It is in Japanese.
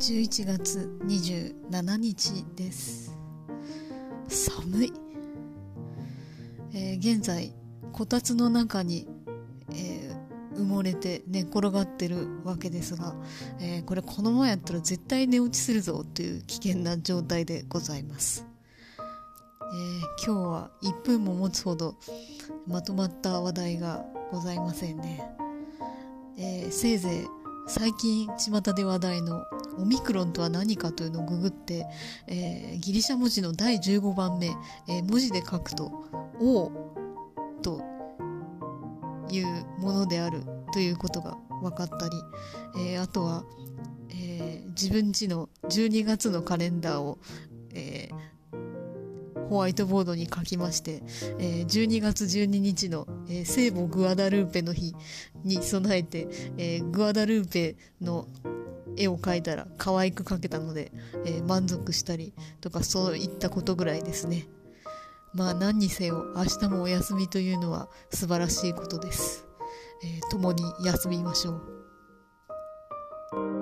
11月27日です。寒い、えー、現在こたつの中に、えー、埋もれて寝転がってるわけですが、えー、これこのままやったら絶対寝落ちするぞという危険な状態でございます、え今日は1分も持つほどまとまった話題がございませんね、えせいぜい最近巷で話題のオミクロンとは何かというのをググって、えー、ギリシャ文字の第15番目、えー、文字で書くと「O」というものであるということが分かったり、えー、あとは、え自分ちの12月のカレンダーを、えホワイトボードに書きまして、えー、12月12日の、えー、聖母グアダルーペの日に備えて、えー、グアダルーペの絵を描いたら可愛く描けたので、えー、満足したりとかそういったことぐらいですね。まあ何にせよ明日もお休みというのは素晴らしいことです、えー、共に休みましょう。